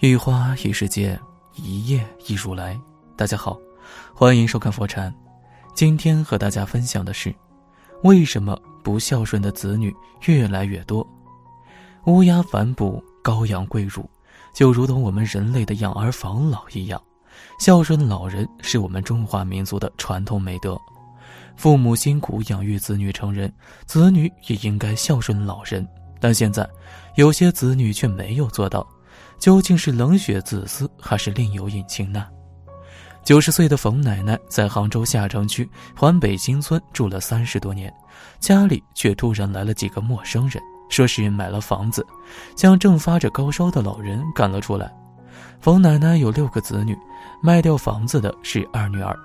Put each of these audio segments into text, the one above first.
一花一世界，一叶一如来。大家好，欢迎收看佛禅。今天和大家分享的是，为什么不孝顺的子女越来越多？乌鸦反哺，羔羊跪乳，就如同我们人类的养儿防老一样。孝顺老人是我们中华民族的传统美德。父母辛苦养育子女成人，子女也应该孝顺老人。但现在，有些子女却没有做到，究竟是冷血自私，还是另有隐情呢？九十岁的冯奶奶在杭州下城区环北新村住了三十多年，家里却突然来了几个陌生人，说是买了房子，将正发着高烧的老人赶了出来。冯奶奶有六个子女，卖掉房子的是二女儿。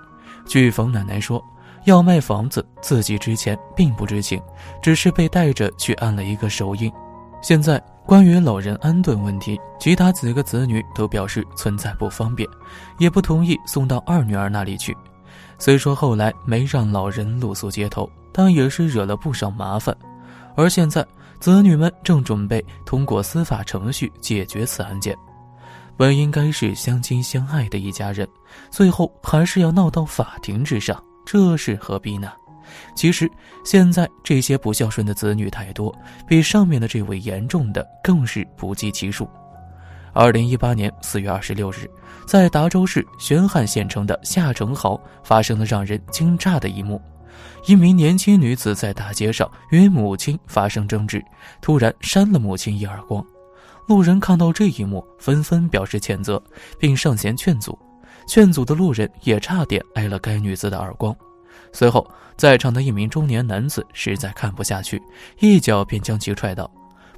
据冯奶奶说。要卖房子，自己之前并不知情，只是被带着去按了一个手印。现在关于老人安顿问题，其他几个子女都表示存在不方便，也不同意送到二女儿那里去。虽说后来没让老人露宿街头，但也是惹了不少麻烦。而现在子女们正准备通过司法程序解决此案件。本应该是相亲相爱的一家人，最后还是要闹到法庭之上。这是何必呢？其实现在这些不孝顺的子女太多，比上面的这位严重的更是不计其数。二零一八年四月二十六日，在达州市宣汉县城的夏城豪发生了让人惊诧的一幕：一名年轻女子在大街上与母亲发生争执，突然扇了母亲一耳光。路人看到这一幕，纷纷表示谴责，并上前劝阻。劝阻的路人也差点挨了该女子的耳光。随后，在场的一名中年男子实在看不下去，一脚便将其踹倒。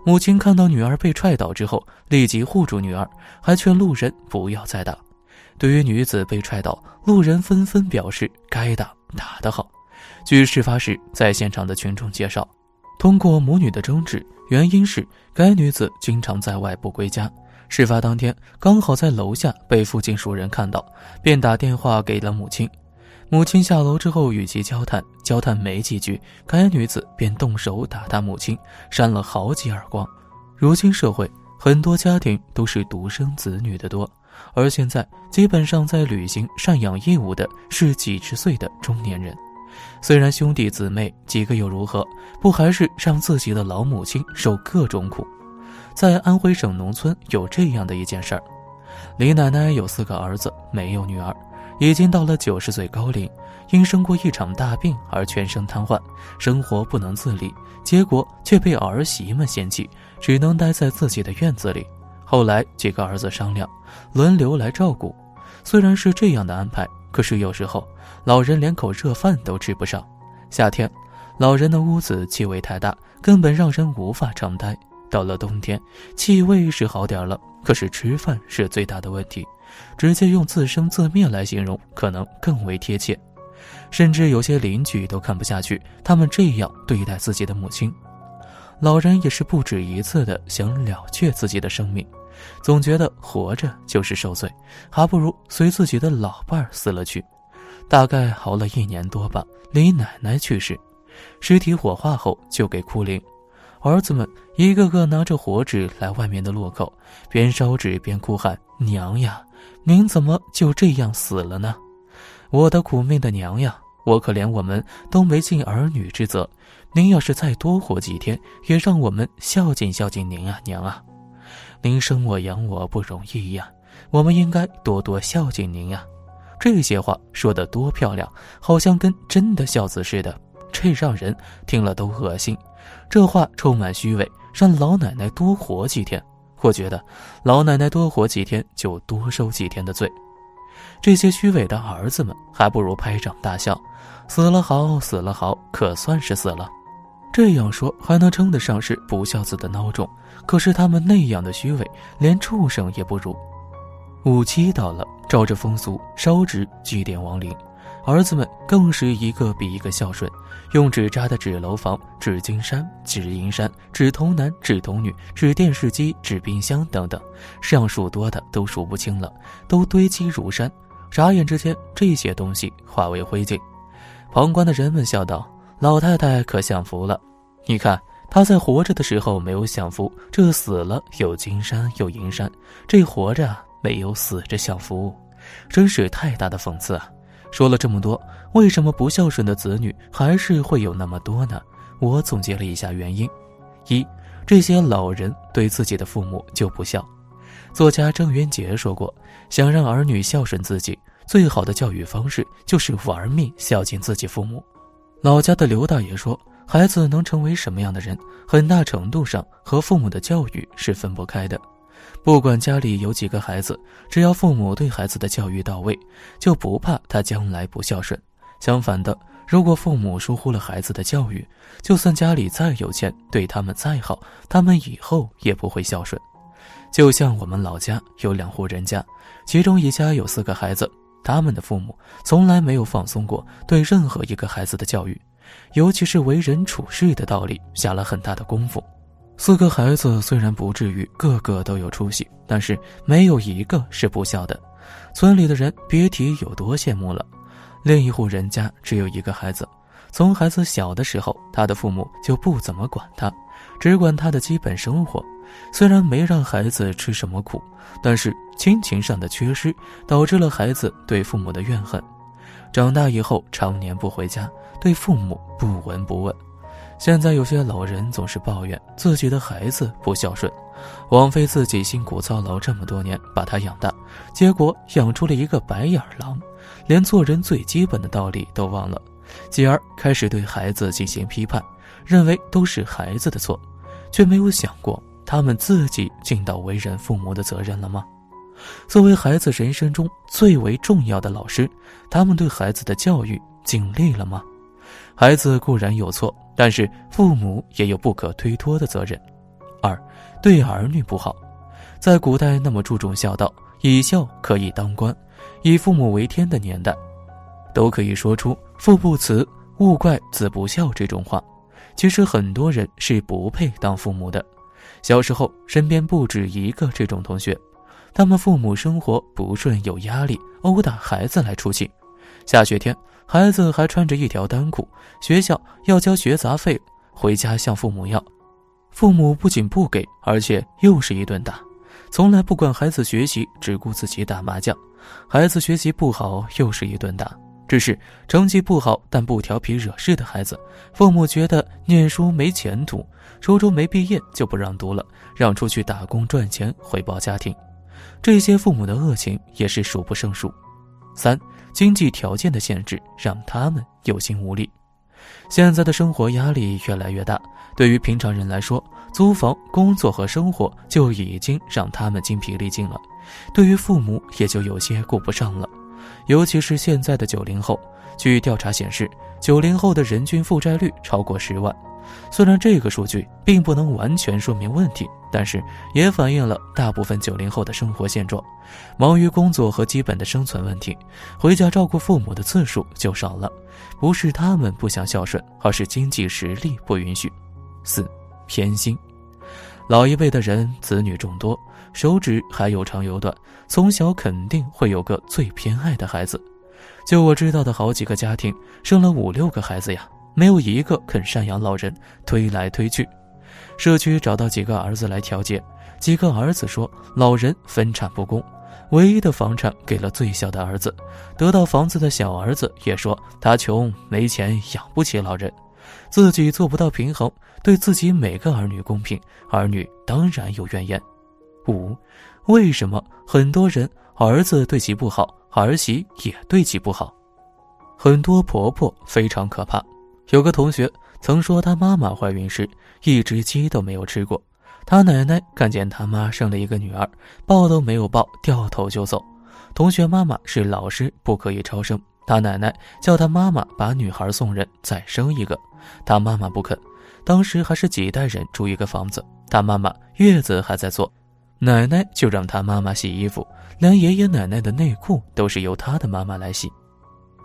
母亲看到女儿被踹倒之后，立即护住女儿，还劝路人不要再打。对于女子被踹倒，路人纷纷表示该打，打得好。据事发时在现场的群众介绍，通过母女的争执，原因是该女子经常在外不归家。事发当天，刚好在楼下被附近熟人看到，便打电话给了母亲。母亲下楼之后与其交谈，交谈没几句，该女子便动手打他母亲，扇了好几耳光。如今社会很多家庭都是独生子女的多，而现在基本上在履行赡养义务的是几十岁的中年人。虽然兄弟姊妹几个又如何，不还是让自己的老母亲受各种苦？在安徽省农村有这样的一件事儿：李奶奶有四个儿子，没有女儿，已经到了九十岁高龄，因生过一场大病而全身瘫痪，生活不能自理，结果却被儿媳们嫌弃，只能待在自己的院子里。后来几个儿子商量，轮流来照顾。虽然是这样的安排，可是有时候老人连口热饭都吃不上。夏天，老人的屋子气味太大，根本让人无法常待。到了冬天，气味是好点了，可是吃饭是最大的问题。直接用自生自灭来形容，可能更为贴切。甚至有些邻居都看不下去，他们这样对待自己的母亲。老人也是不止一次的想了却自己的生命，总觉得活着就是受罪，还不如随自己的老伴儿死了去。大概熬了一年多吧，李奶奶去世，尸体火化后就给哭灵。儿子们一个个拿着火纸来外面的路口，边烧纸边哭喊：“娘呀，您怎么就这样死了呢？我的苦命的娘呀，我可怜我们都没尽儿女之责。您要是再多活几天，也让我们孝敬孝敬您啊，娘啊！您生我养我不容易呀，我们应该多多孝敬您呀。”这些话说得多漂亮，好像跟真的孝子似的，这让人听了都恶心。这话充满虚伪，让老奶奶多活几天。我觉得，老奶奶多活几天就多受几天的罪。这些虚伪的儿子们，还不如拍掌大笑，死了好，死了好，可算是死了。这样说还能称得上是不孝子的孬种。可是他们那样的虚伪，连畜生也不如。五七到了，照着风俗烧纸祭奠亡灵。儿子们更是一个比一个孝顺，用纸扎的纸楼房、纸金山、纸银山、纸童男、纸童女、纸电视机、纸冰箱等等，上数多的都数不清了，都堆积如山。眨眼之间，这些东西化为灰烬。旁观的人们笑道：“老太太可享福了，你看她在活着的时候没有享福，这死了有金山有银山，这活着没有死着享福，真是太大的讽刺啊！说了这么多，为什么不孝顺的子女还是会有那么多呢？我总结了一下原因：一，这些老人对自己的父母就不孝。作家郑渊洁说过，想让儿女孝顺自己，最好的教育方式就是玩命孝敬自己父母。老家的刘大爷说。孩子能成为什么样的人，很大程度上和父母的教育是分不开的。不管家里有几个孩子，只要父母对孩子的教育到位，就不怕他将来不孝顺。相反的，如果父母疏忽了孩子的教育，就算家里再有钱，对他们再好，他们以后也不会孝顺。就像我们老家有两户人家，其中一家有四个孩子，他们的父母从来没有放松过对任何一个孩子的教育。尤其是为人处事的道理，下了很大的功夫。四个孩子虽然不至于个个都有出息，但是没有一个是不孝的。村里的人别提有多羡慕了。另一户人家只有一个孩子，从孩子小的时候，他的父母就不怎么管他，只管他的基本生活。虽然没让孩子吃什么苦，但是亲情上的缺失，导致了孩子对父母的怨恨。长大以后，常年不回家，对父母不闻不问。现在有些老人总是抱怨自己的孩子不孝顺，枉费自己辛苦操劳这么多年把他养大，结果养出了一个白眼狼，连做人最基本的道理都忘了，继而开始对孩子进行批判，认为都是孩子的错，却没有想过他们自己尽到为人父母的责任了吗？作为孩子人生中最为重要的老师，他们对孩子的教育尽力了吗？孩子固然有错，但是父母也有不可推脱的责任。二，对儿女不好，在古代那么注重孝道，以孝可以当官，以父母为天的年代，都可以说出“父不慈，勿怪子不孝”这种话。其实很多人是不配当父母的。小时候身边不止一个这种同学。他们父母生活不顺，有压力，殴打孩子来出气。下雪天，孩子还穿着一条单裤，学校要交学杂费，回家向父母要，父母不仅不给，而且又是一顿打。从来不管孩子学习，只顾自己打麻将。孩子学习不好，又是一顿打。只是成绩不好但不调皮惹事的孩子，父母觉得念书没前途，初中没毕业就不让读了，让出去打工赚钱回报家庭。这些父母的恶行也是数不胜数。三、经济条件的限制让他们有心无力。现在的生活压力越来越大，对于平常人来说，租房、工作和生活就已经让他们精疲力尽了。对于父母，也就有些顾不上了。尤其是现在的九零后，据调查显示，九零后的人均负债率超过十万。虽然这个数据并不能完全说明问题，但是也反映了大部分九零后的生活现状：忙于工作和基本的生存问题，回家照顾父母的次数就少了。不是他们不想孝顺，而是经济实力不允许。四偏心，老一辈的人子女众多，手指还有长有短，从小肯定会有个最偏爱的孩子。就我知道的好几个家庭，生了五六个孩子呀。没有一个肯赡养老人，推来推去。社区找到几个儿子来调解，几个儿子说老人分产不公，唯一的房产给了最小的儿子。得到房子的小儿子也说他穷，没钱养不起老人，自己做不到平衡，对自己每个儿女公平，儿女当然有怨言。五，为什么很多人儿子对其不好，儿媳也对其不好？很多婆婆非常可怕。有个同学曾说，他妈妈怀孕时一只鸡都没有吃过。他奶奶看见他妈生了一个女儿，抱都没有抱，掉头就走。同学妈妈是老师，不可以超生。他奶奶叫他妈妈把女孩送人，再生一个。他妈妈不肯。当时还是几代人住一个房子，他妈妈月子还在做，奶奶就让他妈妈洗衣服，连爷爷奶奶的内裤都是由他的妈妈来洗。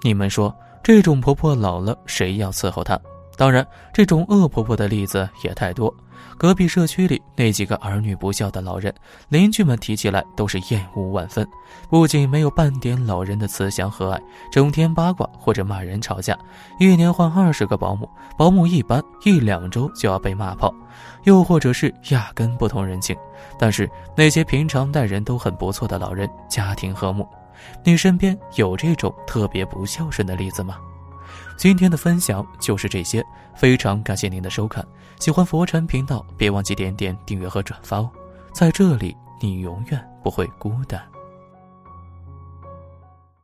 你们说？这种婆婆老了，谁要伺候她？当然，这种恶婆婆的例子也太多。隔壁社区里那几个儿女不孝的老人，邻居们提起来都是厌恶万分。不仅没有半点老人的慈祥和蔼，整天八卦或者骂人吵架，一年换二十个保姆，保姆一般一两周就要被骂跑，又或者是压根不通人情。但是那些平常待人都很不错的老人，家庭和睦。你身边有这种特别不孝顺的例子吗？今天的分享就是这些，非常感谢您的收看。喜欢佛禅频道，别忘记点点订阅和转发哦。在这里，你永远不会孤单。